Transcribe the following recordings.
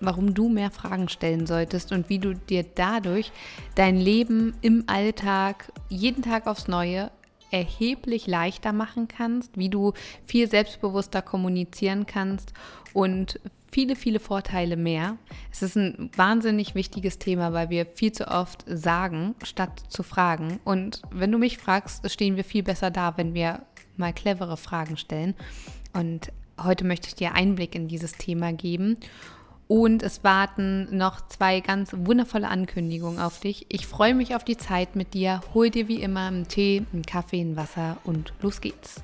warum du mehr Fragen stellen solltest und wie du dir dadurch dein Leben im Alltag jeden Tag aufs Neue erheblich leichter machen kannst, wie du viel selbstbewusster kommunizieren kannst und viele, viele Vorteile mehr. Es ist ein wahnsinnig wichtiges Thema, weil wir viel zu oft sagen, statt zu fragen. Und wenn du mich fragst, stehen wir viel besser da, wenn wir mal clevere Fragen stellen. Und heute möchte ich dir Einblick in dieses Thema geben. Und es warten noch zwei ganz wundervolle Ankündigungen auf dich. Ich freue mich auf die Zeit mit dir. Hol dir wie immer einen Tee, einen Kaffee, ein Wasser und los geht's.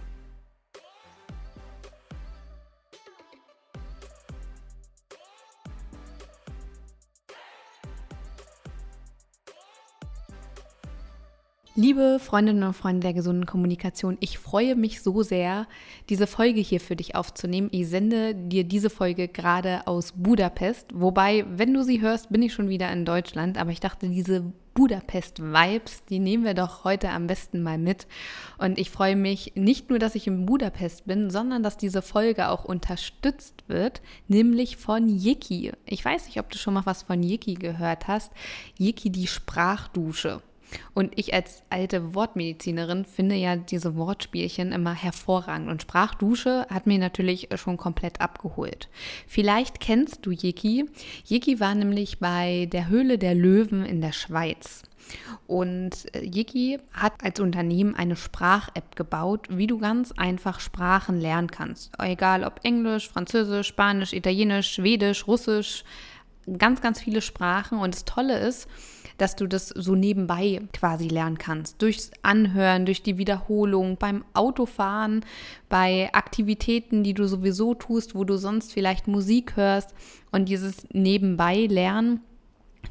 Liebe Freundinnen und Freunde der gesunden Kommunikation, ich freue mich so sehr, diese Folge hier für dich aufzunehmen. Ich sende dir diese Folge gerade aus Budapest. Wobei, wenn du sie hörst, bin ich schon wieder in Deutschland. Aber ich dachte, diese Budapest-Vibes, die nehmen wir doch heute am besten mal mit. Und ich freue mich nicht nur, dass ich in Budapest bin, sondern dass diese Folge auch unterstützt wird, nämlich von Yiki. Ich weiß nicht, ob du schon mal was von Yiki gehört hast. Yiki, die Sprachdusche. Und ich als alte Wortmedizinerin finde ja diese Wortspielchen immer hervorragend. Und Sprachdusche hat mir natürlich schon komplett abgeholt. Vielleicht kennst du Yiki. Yiki war nämlich bei der Höhle der Löwen in der Schweiz. Und äh, Yiki hat als Unternehmen eine Sprach-App gebaut, wie du ganz einfach Sprachen lernen kannst. Egal ob Englisch, Französisch, Spanisch, Italienisch, Schwedisch, Russisch, ganz, ganz viele Sprachen. Und das Tolle ist, dass du das so nebenbei quasi lernen kannst. Durchs Anhören, durch die Wiederholung, beim Autofahren, bei Aktivitäten, die du sowieso tust, wo du sonst vielleicht Musik hörst. Und dieses nebenbei lernen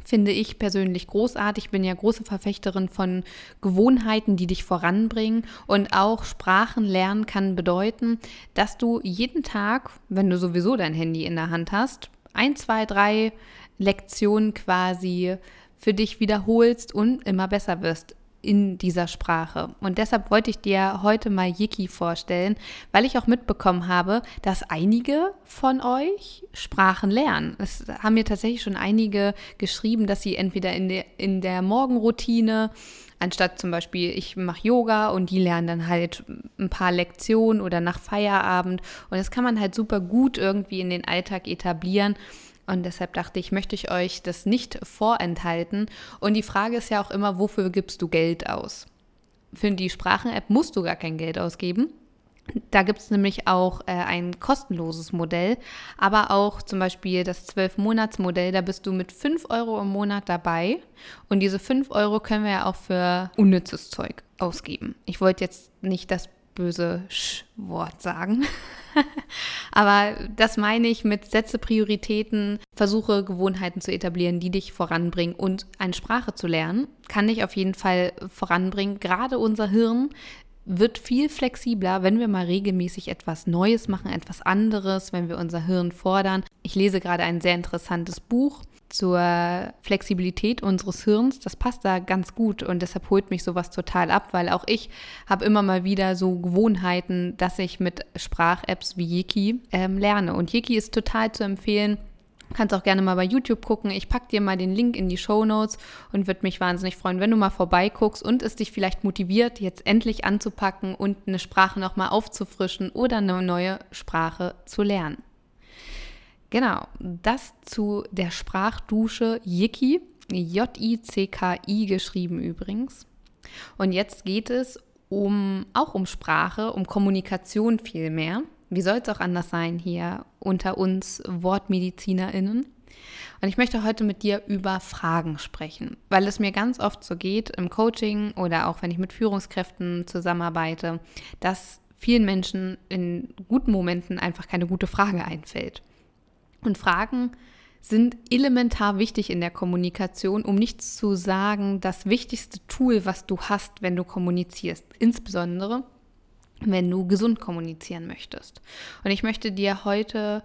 finde ich persönlich großartig. Ich bin ja große Verfechterin von Gewohnheiten, die dich voranbringen. Und auch Sprachen lernen kann bedeuten, dass du jeden Tag, wenn du sowieso dein Handy in der Hand hast, ein, zwei, drei Lektionen quasi für dich wiederholst und immer besser wirst in dieser Sprache. Und deshalb wollte ich dir heute mal Yiki vorstellen, weil ich auch mitbekommen habe, dass einige von euch Sprachen lernen. Es haben mir tatsächlich schon einige geschrieben, dass sie entweder in der, in der Morgenroutine, anstatt zum Beispiel ich mache Yoga und die lernen dann halt ein paar Lektionen oder nach Feierabend. Und das kann man halt super gut irgendwie in den Alltag etablieren. Und deshalb dachte ich, möchte ich euch das nicht vorenthalten. Und die Frage ist ja auch immer, wofür gibst du Geld aus? Für die Sprachen-App musst du gar kein Geld ausgeben. Da gibt es nämlich auch äh, ein kostenloses Modell, aber auch zum Beispiel das 12-Monats-Modell, da bist du mit 5 Euro im Monat dabei. Und diese 5 Euro können wir ja auch für unnützes Zeug ausgeben. Ich wollte jetzt nicht das böse Sch-Wort sagen. Aber das meine ich mit Sätze Prioritäten, versuche Gewohnheiten zu etablieren, die dich voranbringen und eine Sprache zu lernen, kann dich auf jeden Fall voranbringen. Gerade unser Hirn wird viel flexibler, wenn wir mal regelmäßig etwas Neues machen, etwas anderes, wenn wir unser Hirn fordern. Ich lese gerade ein sehr interessantes Buch zur Flexibilität unseres Hirns, das passt da ganz gut und deshalb holt mich sowas total ab, weil auch ich habe immer mal wieder so Gewohnheiten, dass ich mit Sprach-Apps wie Yiki ähm, lerne. Und Yiki ist total zu empfehlen. Kannst auch gerne mal bei YouTube gucken. Ich packe dir mal den Link in die Show Notes und würde mich wahnsinnig freuen, wenn du mal vorbeiguckst und es dich vielleicht motiviert, jetzt endlich anzupacken und eine Sprache nochmal aufzufrischen oder eine neue Sprache zu lernen. Genau, das zu der Sprachdusche Yiki, J-I-C-K-I geschrieben übrigens. Und jetzt geht es um, auch um Sprache, um Kommunikation vielmehr. Wie soll es auch anders sein hier unter uns WortmedizinerInnen? Und ich möchte heute mit dir über Fragen sprechen, weil es mir ganz oft so geht im Coaching oder auch wenn ich mit Führungskräften zusammenarbeite, dass vielen Menschen in guten Momenten einfach keine gute Frage einfällt. Und Fragen sind elementar wichtig in der Kommunikation, um nicht zu sagen, das wichtigste Tool, was du hast, wenn du kommunizierst. Insbesondere, wenn du gesund kommunizieren möchtest. Und ich möchte dir heute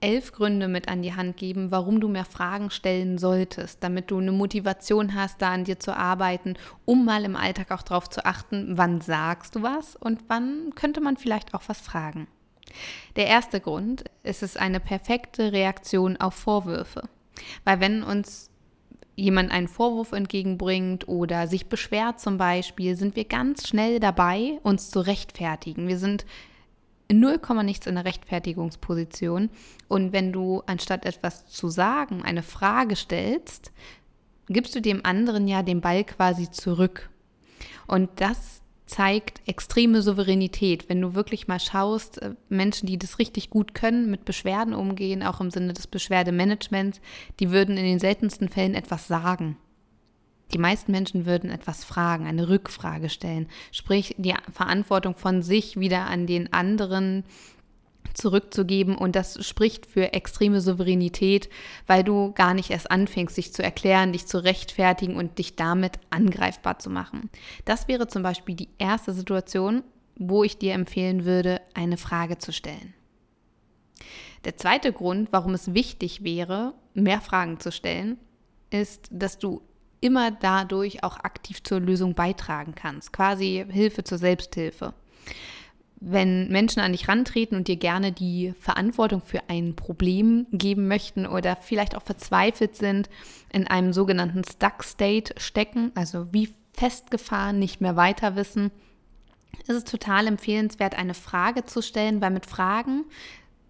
elf Gründe mit an die Hand geben, warum du mehr Fragen stellen solltest, damit du eine Motivation hast, da an dir zu arbeiten, um mal im Alltag auch darauf zu achten, wann sagst du was und wann könnte man vielleicht auch was fragen. Der erste Grund ist es eine perfekte Reaktion auf Vorwürfe. Weil wenn uns jemand einen Vorwurf entgegenbringt oder sich beschwert zum Beispiel, sind wir ganz schnell dabei, uns zu rechtfertigen. Wir sind in 0, nichts in der Rechtfertigungsposition. Und wenn du anstatt etwas zu sagen, eine Frage stellst, gibst du dem anderen ja den Ball quasi zurück. Und das zeigt extreme Souveränität. Wenn du wirklich mal schaust, äh, Menschen, die das richtig gut können, mit Beschwerden umgehen, auch im Sinne des Beschwerdemanagements, die würden in den seltensten Fällen etwas sagen. Die meisten Menschen würden etwas fragen, eine Rückfrage stellen, sprich die Verantwortung von sich wieder an den anderen zurückzugeben und das spricht für extreme Souveränität, weil du gar nicht erst anfängst, dich zu erklären, dich zu rechtfertigen und dich damit angreifbar zu machen. Das wäre zum Beispiel die erste Situation, wo ich dir empfehlen würde, eine Frage zu stellen. Der zweite Grund, warum es wichtig wäre, mehr Fragen zu stellen, ist, dass du immer dadurch auch aktiv zur Lösung beitragen kannst. Quasi Hilfe zur Selbsthilfe. Wenn Menschen an dich rantreten und dir gerne die Verantwortung für ein Problem geben möchten oder vielleicht auch verzweifelt sind, in einem sogenannten Stuck State stecken, also wie festgefahren, nicht mehr weiter wissen, ist es total empfehlenswert, eine Frage zu stellen, weil mit Fragen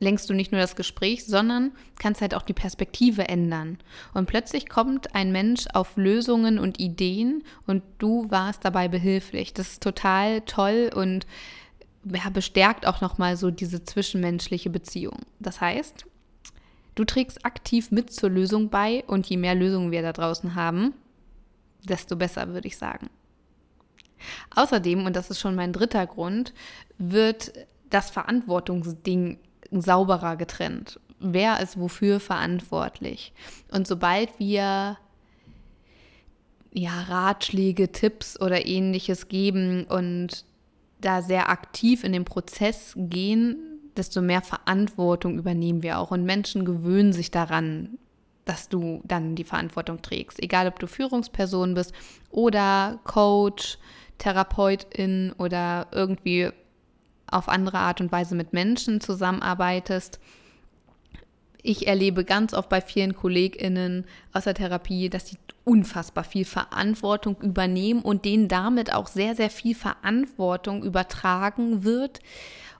lenkst du nicht nur das Gespräch, sondern kannst halt auch die Perspektive ändern. Und plötzlich kommt ein Mensch auf Lösungen und Ideen und du warst dabei behilflich. Das ist total toll und ja, bestärkt auch nochmal so diese zwischenmenschliche Beziehung. Das heißt, du trägst aktiv mit zur Lösung bei und je mehr Lösungen wir da draußen haben, desto besser, würde ich sagen. Außerdem, und das ist schon mein dritter Grund, wird das Verantwortungsding sauberer getrennt. Wer ist wofür verantwortlich? Und sobald wir ja, Ratschläge, Tipps oder ähnliches geben und da sehr aktiv in den Prozess gehen, desto mehr Verantwortung übernehmen wir auch. Und Menschen gewöhnen sich daran, dass du dann die Verantwortung trägst. Egal, ob du Führungsperson bist oder Coach, Therapeutin oder irgendwie auf andere Art und Weise mit Menschen zusammenarbeitest. Ich erlebe ganz oft bei vielen KollegInnen aus der Therapie, dass sie unfassbar viel Verantwortung übernehmen und denen damit auch sehr, sehr viel Verantwortung übertragen wird.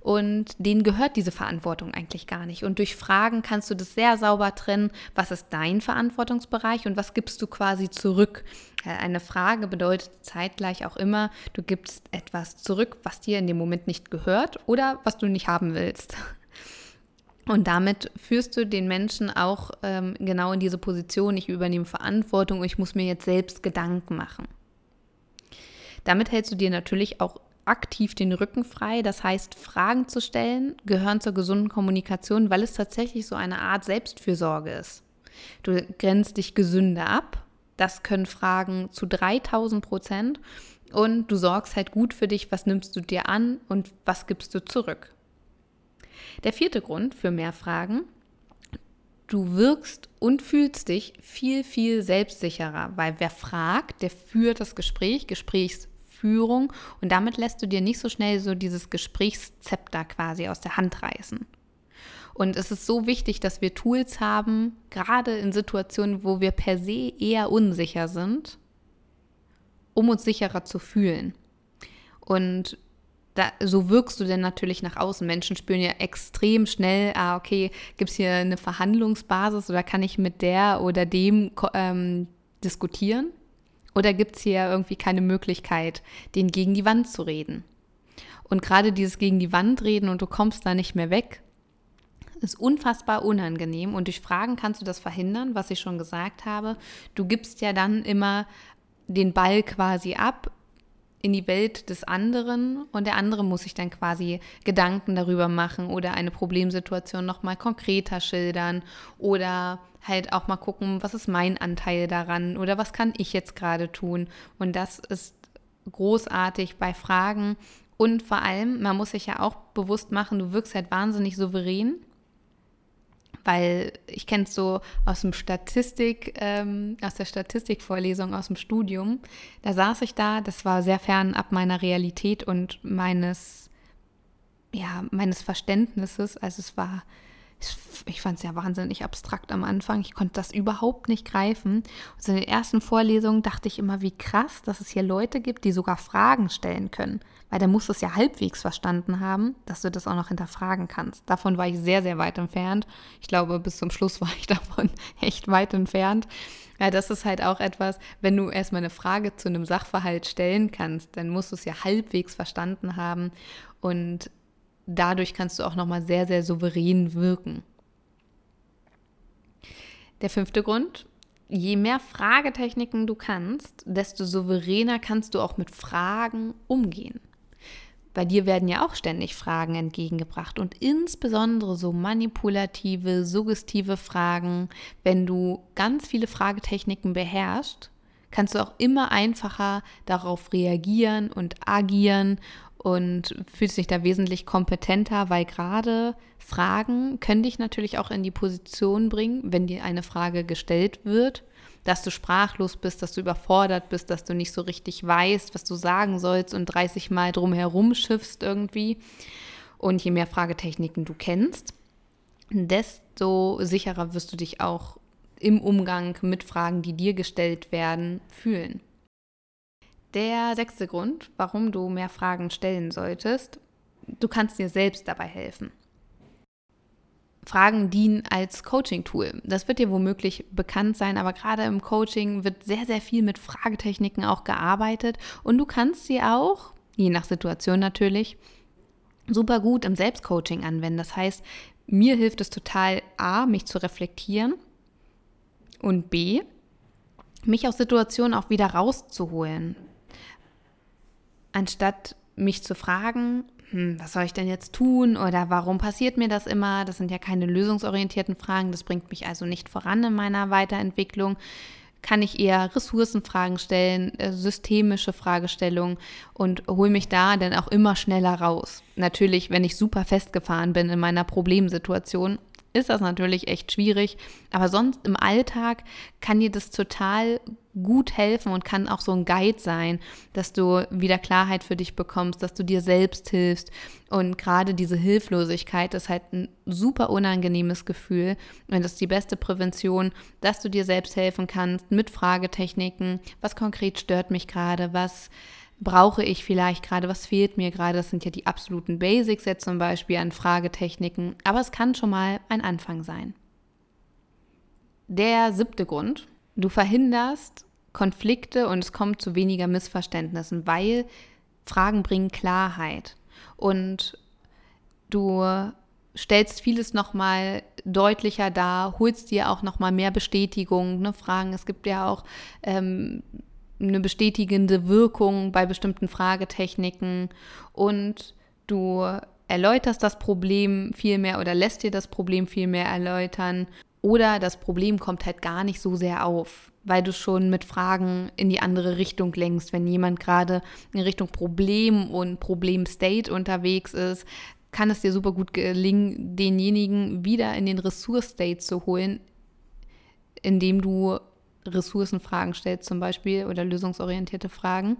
Und denen gehört diese Verantwortung eigentlich gar nicht. Und durch Fragen kannst du das sehr sauber trennen. Was ist dein Verantwortungsbereich und was gibst du quasi zurück? Eine Frage bedeutet zeitgleich auch immer, du gibst etwas zurück, was dir in dem Moment nicht gehört oder was du nicht haben willst. Und damit führst du den Menschen auch ähm, genau in diese Position, ich übernehme Verantwortung und ich muss mir jetzt selbst Gedanken machen. Damit hältst du dir natürlich auch aktiv den Rücken frei. Das heißt, Fragen zu stellen gehören zur gesunden Kommunikation, weil es tatsächlich so eine Art Selbstfürsorge ist. Du grenzt dich gesünder ab. Das können Fragen zu 3000 Prozent. Und du sorgst halt gut für dich, was nimmst du dir an und was gibst du zurück. Der vierte Grund für mehr Fragen. Du wirkst und fühlst dich viel, viel selbstsicherer, weil wer fragt, der führt das Gespräch, Gesprächsführung und damit lässt du dir nicht so schnell so dieses Gesprächszepter quasi aus der Hand reißen. Und es ist so wichtig, dass wir Tools haben, gerade in Situationen, wo wir per se eher unsicher sind, um uns sicherer zu fühlen. Und da, so wirkst du denn natürlich nach außen. Menschen spüren ja extrem schnell, ah, okay, gibt es hier eine Verhandlungsbasis oder kann ich mit der oder dem ähm, diskutieren? Oder gibt es hier irgendwie keine Möglichkeit, den gegen die Wand zu reden? Und gerade dieses gegen die Wand reden und du kommst da nicht mehr weg, ist unfassbar unangenehm. Und durch Fragen kannst du das verhindern, was ich schon gesagt habe. Du gibst ja dann immer den Ball quasi ab in die Welt des anderen und der andere muss sich dann quasi Gedanken darüber machen oder eine Problemsituation nochmal konkreter schildern oder halt auch mal gucken, was ist mein Anteil daran oder was kann ich jetzt gerade tun. Und das ist großartig bei Fragen. Und vor allem, man muss sich ja auch bewusst machen, du wirkst halt wahnsinnig souverän weil ich kenne es so aus dem Statistik, ähm, aus der Statistikvorlesung aus dem Studium. Da saß ich da, das war sehr fern ab meiner Realität und meines, ja, meines Verständnisses. Also es war ich fand es ja wahnsinnig abstrakt am Anfang. Ich konnte das überhaupt nicht greifen. Und in den ersten Vorlesungen dachte ich immer, wie krass, dass es hier Leute gibt, die sogar Fragen stellen können. Weil der muss es ja halbwegs verstanden haben, dass du das auch noch hinterfragen kannst. Davon war ich sehr, sehr weit entfernt. Ich glaube, bis zum Schluss war ich davon echt weit entfernt. Ja, das ist halt auch etwas, wenn du erstmal eine Frage zu einem Sachverhalt stellen kannst, dann musst du es ja halbwegs verstanden haben. Und dadurch kannst du auch nochmal sehr, sehr souverän wirken. Der fünfte Grund, je mehr Fragetechniken du kannst, desto souveräner kannst du auch mit Fragen umgehen. Bei dir werden ja auch ständig Fragen entgegengebracht und insbesondere so manipulative, suggestive Fragen. Wenn du ganz viele Fragetechniken beherrschst, kannst du auch immer einfacher darauf reagieren und agieren und fühlst dich da wesentlich kompetenter, weil gerade Fragen können dich natürlich auch in die Position bringen, wenn dir eine Frage gestellt wird, dass du sprachlos bist, dass du überfordert bist, dass du nicht so richtig weißt, was du sagen sollst und 30 Mal drumherum schiffst irgendwie. Und je mehr Fragetechniken du kennst, desto sicherer wirst du dich auch im Umgang mit Fragen, die dir gestellt werden, fühlen. Der sechste Grund, warum du mehr Fragen stellen solltest, du kannst dir selbst dabei helfen. Fragen dienen als Coaching-Tool. Das wird dir womöglich bekannt sein, aber gerade im Coaching wird sehr, sehr viel mit Fragetechniken auch gearbeitet und du kannst sie auch, je nach Situation natürlich, super gut im Selbstcoaching anwenden. Das heißt, mir hilft es total, a, mich zu reflektieren und b, mich aus Situationen auch wieder rauszuholen anstatt mich zu fragen, hm, was soll ich denn jetzt tun oder warum passiert mir das immer? Das sind ja keine lösungsorientierten Fragen, das bringt mich also nicht voran in meiner Weiterentwicklung. Kann ich eher Ressourcenfragen stellen, äh, systemische Fragestellungen und hole mich da dann auch immer schneller raus. Natürlich, wenn ich super festgefahren bin in meiner Problemsituation, ist das natürlich echt schwierig. Aber sonst im Alltag kann dir das total gut helfen und kann auch so ein Guide sein, dass du wieder Klarheit für dich bekommst, dass du dir selbst hilfst. Und gerade diese Hilflosigkeit ist halt ein super unangenehmes Gefühl. Und das ist die beste Prävention, dass du dir selbst helfen kannst mit Fragetechniken. Was konkret stört mich gerade? Was brauche ich vielleicht gerade, was fehlt mir gerade. Das sind ja die absoluten Basics jetzt zum Beispiel an Fragetechniken, aber es kann schon mal ein Anfang sein. Der siebte Grund, du verhinderst Konflikte und es kommt zu weniger Missverständnissen, weil Fragen bringen Klarheit. Und du stellst vieles nochmal deutlicher dar, holst dir auch nochmal mehr Bestätigung, ne, Fragen. Es gibt ja auch ähm, eine bestätigende Wirkung bei bestimmten Fragetechniken. Und du erläuterst das Problem viel mehr oder lässt dir das Problem viel mehr erläutern oder das Problem kommt halt gar nicht so sehr auf, weil du schon mit Fragen in die andere Richtung lenkst. Wenn jemand gerade in Richtung Problem und Problem-State unterwegs ist, kann es dir super gut gelingen, denjenigen wieder in den Ressource-State zu holen, indem du Ressourcenfragen stellt zum Beispiel oder lösungsorientierte Fragen.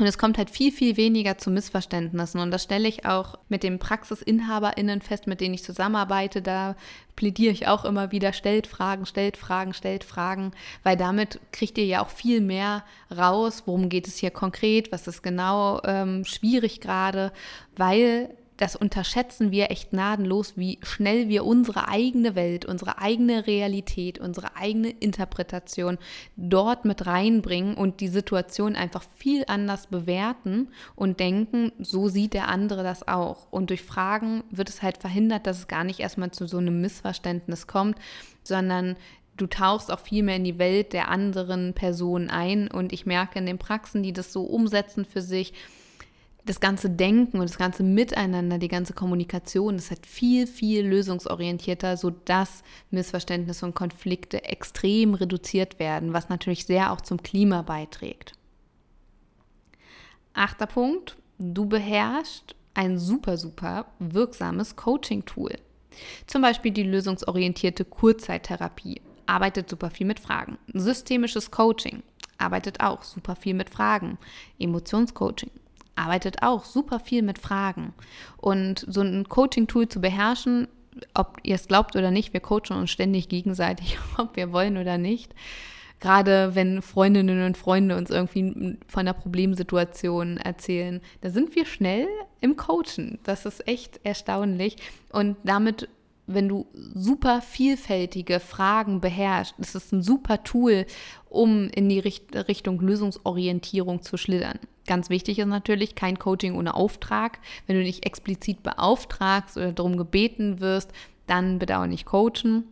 Und es kommt halt viel, viel weniger zu Missverständnissen. Und das stelle ich auch mit den PraxisinhaberInnen fest, mit denen ich zusammenarbeite. Da plädiere ich auch immer wieder, stellt Fragen, stellt Fragen, stellt Fragen, weil damit kriegt ihr ja auch viel mehr raus, worum geht es hier konkret, was ist genau ähm, schwierig gerade, weil das unterschätzen wir echt gnadenlos, wie schnell wir unsere eigene Welt, unsere eigene Realität, unsere eigene Interpretation dort mit reinbringen und die Situation einfach viel anders bewerten und denken, so sieht der andere das auch. Und durch Fragen wird es halt verhindert, dass es gar nicht erstmal zu so einem Missverständnis kommt, sondern du tauchst auch viel mehr in die Welt der anderen Personen ein. Und ich merke in den Praxen, die das so umsetzen für sich, das ganze Denken und das ganze Miteinander, die ganze Kommunikation ist halt viel, viel lösungsorientierter, sodass Missverständnisse und Konflikte extrem reduziert werden, was natürlich sehr auch zum Klima beiträgt. Achter Punkt, du beherrschst ein super, super wirksames Coaching-Tool. Zum Beispiel die lösungsorientierte Kurzzeittherapie. Arbeitet super viel mit Fragen. Systemisches Coaching arbeitet auch super viel mit Fragen. Emotionscoaching arbeitet auch super viel mit Fragen. Und so ein Coaching-Tool zu beherrschen, ob ihr es glaubt oder nicht, wir coachen uns ständig gegenseitig, ob wir wollen oder nicht. Gerade wenn Freundinnen und Freunde uns irgendwie von einer Problemsituation erzählen, da sind wir schnell im Coachen. Das ist echt erstaunlich. Und damit wenn du super vielfältige Fragen beherrschst, ist ein super Tool, um in die Richt Richtung Lösungsorientierung zu schlittern. Ganz wichtig ist natürlich kein Coaching ohne Auftrag. Wenn du nicht explizit beauftragst oder darum gebeten wirst, dann auch nicht coachen.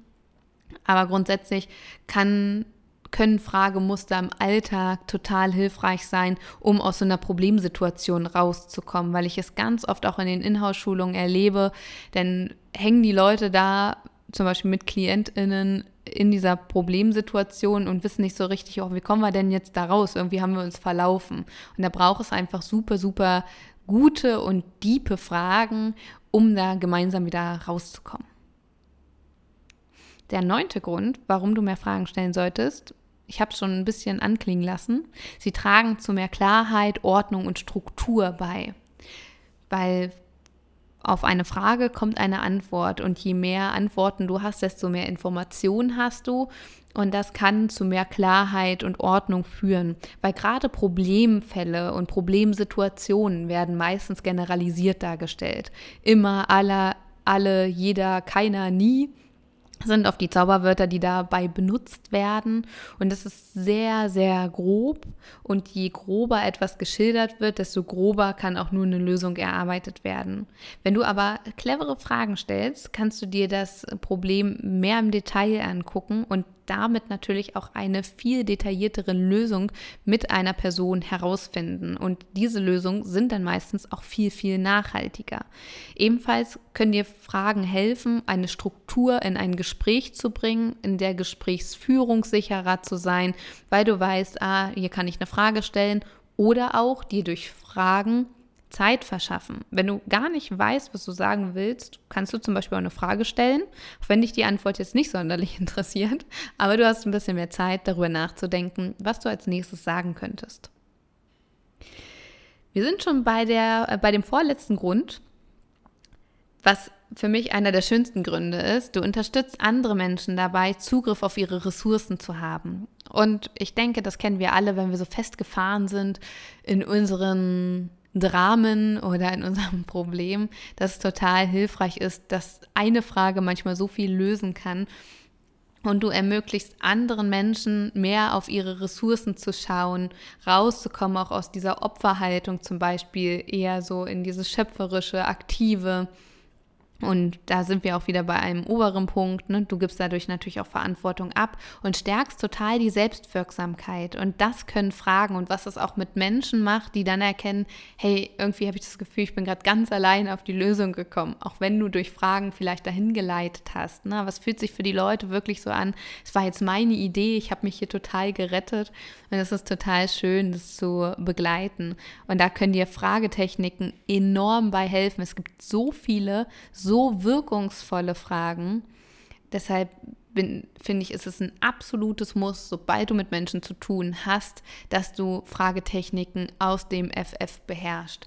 Aber grundsätzlich kann können Fragemuster im Alltag total hilfreich sein, um aus so einer Problemsituation rauszukommen, weil ich es ganz oft auch in den Inhouse-Schulungen erlebe, denn hängen die Leute da zum Beispiel mit KlientInnen in dieser Problemsituation und wissen nicht so richtig, oh, wie kommen wir denn jetzt da raus? Irgendwie haben wir uns verlaufen. Und da braucht es einfach super, super gute und diepe Fragen, um da gemeinsam wieder rauszukommen. Der neunte Grund, warum du mehr Fragen stellen solltest, ich habe es schon ein bisschen anklingen lassen, sie tragen zu mehr Klarheit, Ordnung und Struktur bei. Weil auf eine Frage kommt eine Antwort und je mehr Antworten du hast, desto mehr Informationen hast du und das kann zu mehr Klarheit und Ordnung führen, weil gerade Problemfälle und Problemsituationen werden meistens generalisiert dargestellt. Immer, aller, alle, jeder, keiner, nie sind auf die Zauberwörter, die dabei benutzt werden. Und es ist sehr, sehr grob. Und je grober etwas geschildert wird, desto grober kann auch nur eine Lösung erarbeitet werden. Wenn du aber clevere Fragen stellst, kannst du dir das Problem mehr im Detail angucken und damit natürlich auch eine viel detailliertere Lösung mit einer Person herausfinden. Und diese Lösungen sind dann meistens auch viel, viel nachhaltiger. Ebenfalls können dir Fragen helfen, eine Struktur in ein Gespräch zu bringen, in der Gesprächsführung sicherer zu sein, weil du weißt, ah, hier kann ich eine Frage stellen oder auch dir durch Fragen Zeit verschaffen. Wenn du gar nicht weißt, was du sagen willst, kannst du zum Beispiel auch eine Frage stellen, auch wenn dich die Antwort jetzt nicht sonderlich interessiert, aber du hast ein bisschen mehr Zeit, darüber nachzudenken, was du als nächstes sagen könntest. Wir sind schon bei, der, äh, bei dem vorletzten Grund, was für mich einer der schönsten Gründe ist. Du unterstützt andere Menschen dabei, Zugriff auf ihre Ressourcen zu haben. Und ich denke, das kennen wir alle, wenn wir so festgefahren sind in unseren Dramen oder in unserem Problem, dass es total hilfreich ist, dass eine Frage manchmal so viel lösen kann und du ermöglichst anderen Menschen mehr auf ihre Ressourcen zu schauen, rauszukommen, auch aus dieser Opferhaltung zum Beispiel, eher so in dieses schöpferische, aktive und da sind wir auch wieder bei einem oberen Punkt. Ne? Du gibst dadurch natürlich auch Verantwortung ab und stärkst total die Selbstwirksamkeit. Und das können Fragen und was es auch mit Menschen macht, die dann erkennen, hey, irgendwie habe ich das Gefühl, ich bin gerade ganz allein auf die Lösung gekommen. Auch wenn du durch Fragen vielleicht dahin geleitet hast. Ne? Was fühlt sich für die Leute wirklich so an? Es war jetzt meine Idee, ich habe mich hier total gerettet. Und es ist total schön, das zu begleiten. Und da können dir Fragetechniken enorm bei helfen. Es gibt so viele, so wirkungsvolle Fragen. Deshalb finde ich, ist es ein absolutes Muss, sobald du mit Menschen zu tun hast, dass du Fragetechniken aus dem FF beherrschst.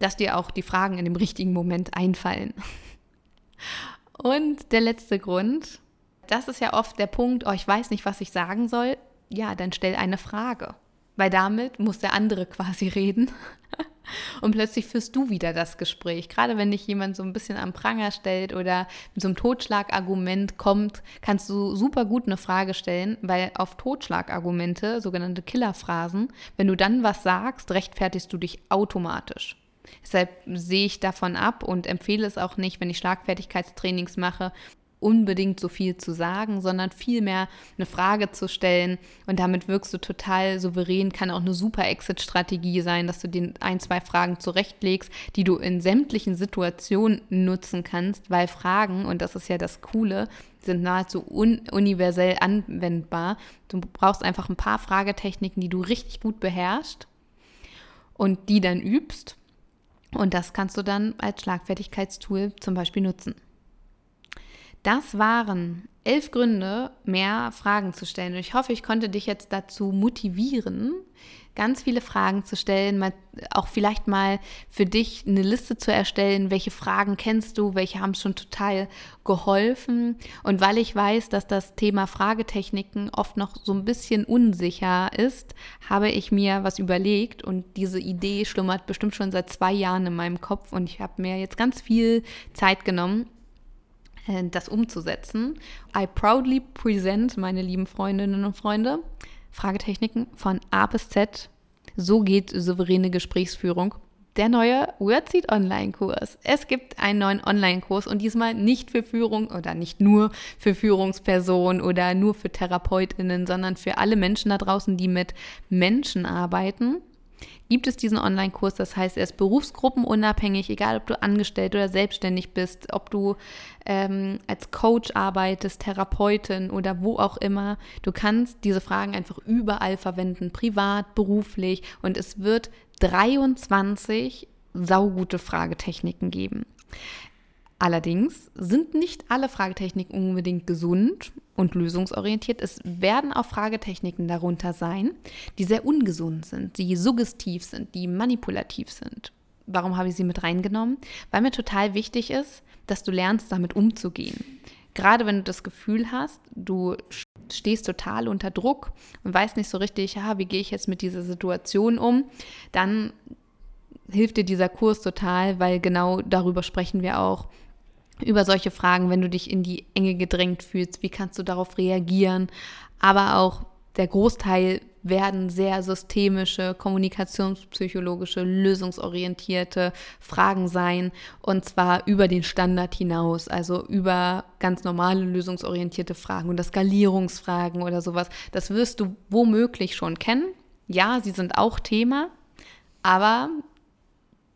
Dass dir auch die Fragen in dem richtigen Moment einfallen. Und der letzte Grund, das ist ja oft der Punkt, oh, ich weiß nicht, was ich sagen soll ja, dann stell eine Frage. Weil damit muss der andere quasi reden. Und plötzlich führst du wieder das Gespräch. Gerade wenn dich jemand so ein bisschen am Pranger stellt oder mit so einem Totschlagargument kommt, kannst du super gut eine Frage stellen, weil auf Totschlagargumente, sogenannte Killerphrasen, wenn du dann was sagst, rechtfertigst du dich automatisch. Deshalb sehe ich davon ab und empfehle es auch nicht, wenn ich Schlagfertigkeitstrainings mache, unbedingt so viel zu sagen, sondern vielmehr eine Frage zu stellen und damit wirkst du total souverän, kann auch eine super Exit-Strategie sein, dass du den ein, zwei Fragen zurechtlegst, die du in sämtlichen Situationen nutzen kannst, weil Fragen, und das ist ja das Coole, sind nahezu un universell anwendbar. Du brauchst einfach ein paar Fragetechniken, die du richtig gut beherrschst und die dann übst. Und das kannst du dann als Schlagfertigkeitstool zum Beispiel nutzen. Das waren elf Gründe, mehr Fragen zu stellen. Und ich hoffe, ich konnte dich jetzt dazu motivieren, ganz viele Fragen zu stellen, auch vielleicht mal für dich eine Liste zu erstellen, welche Fragen kennst du, welche haben schon total geholfen. Und weil ich weiß, dass das Thema Fragetechniken oft noch so ein bisschen unsicher ist, habe ich mir was überlegt und diese Idee schlummert bestimmt schon seit zwei Jahren in meinem Kopf und ich habe mir jetzt ganz viel Zeit genommen, das umzusetzen. I proudly present, meine lieben Freundinnen und Freunde, Fragetechniken von A bis Z. So geht souveräne Gesprächsführung. Der neue WordSeed Online-Kurs. Es gibt einen neuen Online-Kurs und diesmal nicht für Führung oder nicht nur für Führungspersonen oder nur für TherapeutInnen, sondern für alle Menschen da draußen, die mit Menschen arbeiten gibt es diesen Online-Kurs. Das heißt, er ist berufsgruppenunabhängig, egal ob du angestellt oder selbstständig bist, ob du ähm, als Coach arbeitest, Therapeutin oder wo auch immer. Du kannst diese Fragen einfach überall verwenden, privat, beruflich. Und es wird 23 saugute Fragetechniken geben. Allerdings sind nicht alle Fragetechniken unbedingt gesund und lösungsorientiert. Es werden auch Fragetechniken darunter sein, die sehr ungesund sind, die suggestiv sind, die manipulativ sind. Warum habe ich sie mit reingenommen? Weil mir total wichtig ist, dass du lernst, damit umzugehen. Gerade wenn du das Gefühl hast, du stehst total unter Druck und weißt nicht so richtig, ja, wie gehe ich jetzt mit dieser Situation um, dann hilft dir dieser Kurs total, weil genau darüber sprechen wir auch über solche Fragen, wenn du dich in die Enge gedrängt fühlst, wie kannst du darauf reagieren, aber auch der Großteil werden sehr systemische, kommunikationspsychologische, lösungsorientierte Fragen sein und zwar über den Standard hinaus, also über ganz normale lösungsorientierte Fragen oder Skalierungsfragen oder sowas. Das wirst du womöglich schon kennen. Ja, sie sind auch Thema, aber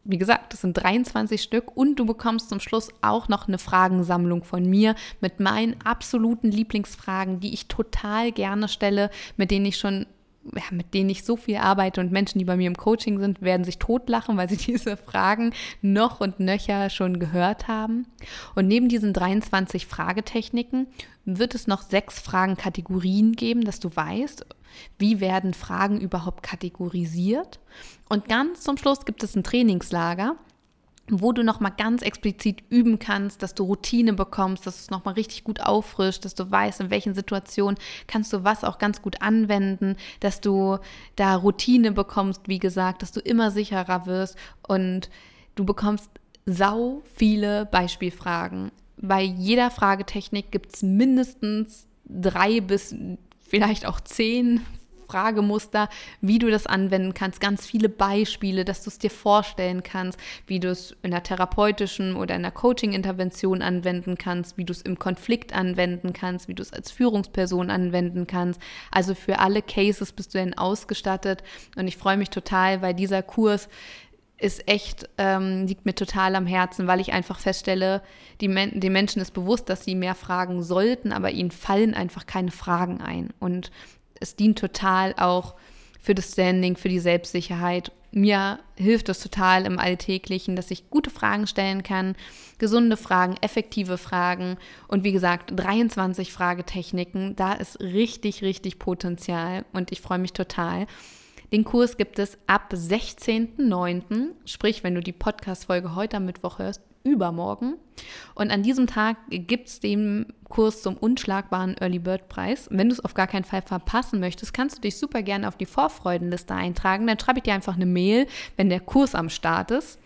wie gesagt, das sind 23 Stück und du bekommst zum Schluss auch noch eine Fragensammlung von mir mit meinen absoluten Lieblingsfragen, die ich total gerne stelle, mit denen ich schon ja, mit denen ich so viel arbeite und Menschen, die bei mir im Coaching sind, werden sich totlachen, weil sie diese Fragen noch und nöcher schon gehört haben. Und neben diesen 23 Fragetechniken wird es noch sechs Fragenkategorien geben, dass du weißt, wie werden Fragen überhaupt kategorisiert. Und ganz zum Schluss gibt es ein Trainingslager, wo du nochmal ganz explizit üben kannst, dass du Routine bekommst, dass es nochmal richtig gut auffrischt, dass du weißt, in welchen Situationen kannst du was auch ganz gut anwenden, dass du da Routine bekommst, wie gesagt, dass du immer sicherer wirst und du bekommst sau viele Beispielfragen. Bei jeder Fragetechnik gibt es mindestens drei bis vielleicht auch zehn Fragemuster, wie du das anwenden kannst, ganz viele Beispiele, dass du es dir vorstellen kannst, wie du es in einer therapeutischen oder in einer Coaching-Intervention anwenden kannst, wie du es im Konflikt anwenden kannst, wie du es als Führungsperson anwenden kannst. Also für alle Cases bist du dann ausgestattet und ich freue mich total, weil dieser Kurs ist echt, ähm, liegt mir total am Herzen, weil ich einfach feststelle, die Men den Menschen ist bewusst, dass sie mehr fragen sollten, aber ihnen fallen einfach keine Fragen ein. Und es dient total auch für das Standing, für die Selbstsicherheit. Mir hilft es total im Alltäglichen, dass ich gute Fragen stellen kann, gesunde Fragen, effektive Fragen und wie gesagt 23 Fragetechniken. Da ist richtig, richtig Potenzial und ich freue mich total. Den Kurs gibt es ab 16.09., sprich, wenn du die Podcast-Folge heute am Mittwoch hörst, übermorgen. Und an diesem Tag gibt es den Kurs zum unschlagbaren Early Bird Preis. Wenn du es auf gar keinen Fall verpassen möchtest, kannst du dich super gerne auf die Vorfreudenliste eintragen. Dann schreibe ich dir einfach eine Mail, wenn der Kurs am Start ist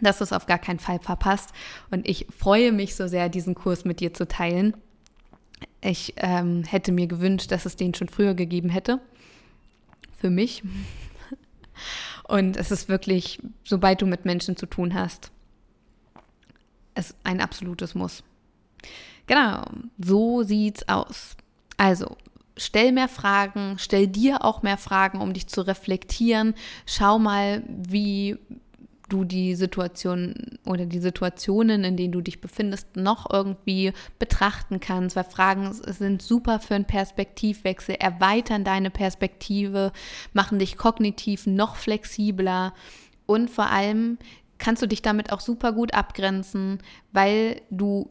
dass du es auf gar keinen Fall verpasst. Und ich freue mich so sehr, diesen Kurs mit dir zu teilen. Ich ähm, hätte mir gewünscht, dass es den schon früher gegeben hätte für mich. Und es ist wirklich, sobald du mit Menschen zu tun hast, es ein absolutes Muss. Genau, so sieht's aus. Also, stell mehr Fragen, stell dir auch mehr Fragen, um dich zu reflektieren. Schau mal, wie du die Situation oder die Situationen, in denen du dich befindest, noch irgendwie betrachten kannst, weil Fragen sind super für einen Perspektivwechsel, erweitern deine Perspektive, machen dich kognitiv noch flexibler und vor allem kannst du dich damit auch super gut abgrenzen, weil du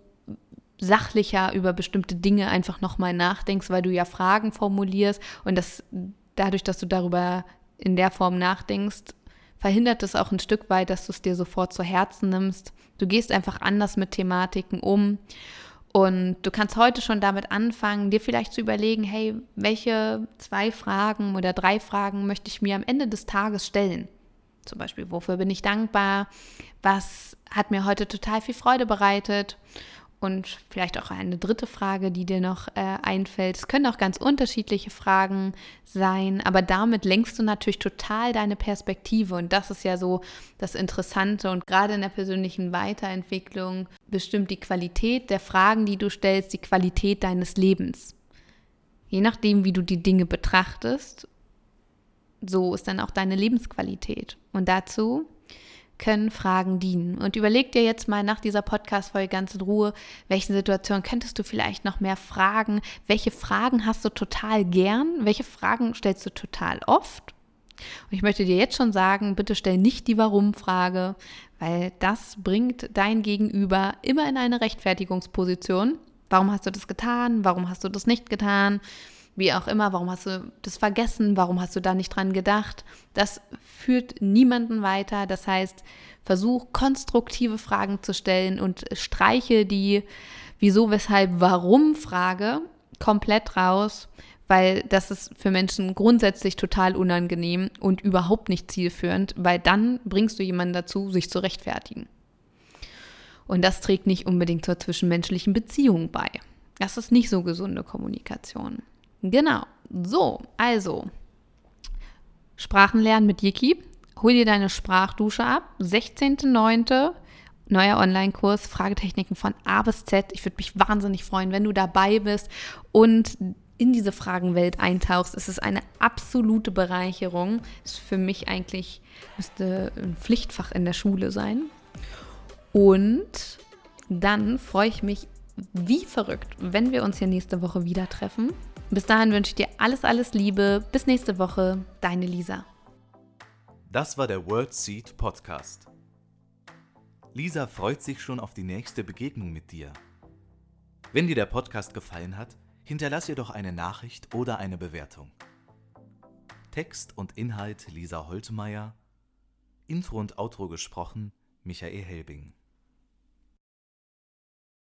sachlicher über bestimmte Dinge einfach nochmal nachdenkst, weil du ja Fragen formulierst und das dadurch, dass du darüber in der Form nachdenkst, verhindert es auch ein Stück weit, dass du es dir sofort zu Herzen nimmst. Du gehst einfach anders mit Thematiken um. Und du kannst heute schon damit anfangen, dir vielleicht zu überlegen, hey, welche zwei Fragen oder drei Fragen möchte ich mir am Ende des Tages stellen? Zum Beispiel, wofür bin ich dankbar? Was hat mir heute total viel Freude bereitet? Und vielleicht auch eine dritte Frage, die dir noch äh, einfällt. Es können auch ganz unterschiedliche Fragen sein, aber damit lenkst du natürlich total deine Perspektive. Und das ist ja so das Interessante. Und gerade in der persönlichen Weiterentwicklung bestimmt die Qualität der Fragen, die du stellst, die Qualität deines Lebens. Je nachdem, wie du die Dinge betrachtest, so ist dann auch deine Lebensqualität. Und dazu können Fragen dienen. Und überleg dir jetzt mal nach dieser Podcast-Folge ganz in Ruhe, welche Situation könntest du vielleicht noch mehr fragen? Welche Fragen hast du total gern? Welche Fragen stellst du total oft? Und ich möchte dir jetzt schon sagen, bitte stell nicht die Warum-Frage, weil das bringt dein Gegenüber immer in eine Rechtfertigungsposition. Warum hast du das getan? Warum hast du das nicht getan? Wie auch immer, warum hast du das vergessen, warum hast du da nicht dran gedacht. Das führt niemanden weiter. Das heißt, versuch konstruktive Fragen zu stellen und streiche die wieso, weshalb, warum Frage komplett raus, weil das ist für Menschen grundsätzlich total unangenehm und überhaupt nicht zielführend, weil dann bringst du jemanden dazu, sich zu rechtfertigen. Und das trägt nicht unbedingt zur zwischenmenschlichen Beziehung bei. Das ist nicht so gesunde Kommunikation. Genau. So, also Sprachenlernen mit Yiki. Hol dir deine Sprachdusche ab. 16.09. Neuer Online-Kurs, Fragetechniken von A bis Z. Ich würde mich wahnsinnig freuen, wenn du dabei bist und in diese Fragenwelt eintauchst. Es ist eine absolute Bereicherung. Ist für mich eigentlich, müsste ein Pflichtfach in der Schule sein. Und dann freue ich mich wie verrückt, wenn wir uns hier nächste Woche wieder treffen. Bis dahin wünsche ich dir alles, alles Liebe. Bis nächste Woche, deine Lisa. Das war der World Seed Podcast. Lisa freut sich schon auf die nächste Begegnung mit dir. Wenn dir der Podcast gefallen hat, hinterlass ihr doch eine Nachricht oder eine Bewertung. Text und Inhalt Lisa Holtmeier, Intro und Outro gesprochen Michael Helbing.